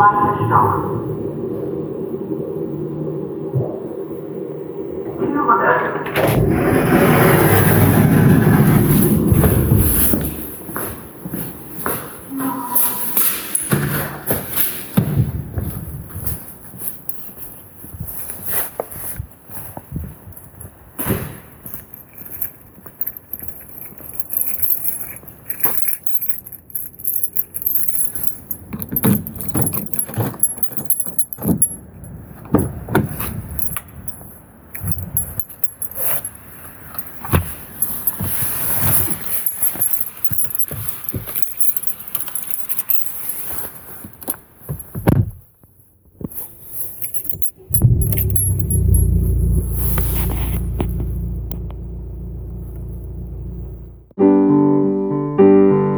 我爱你的时听不得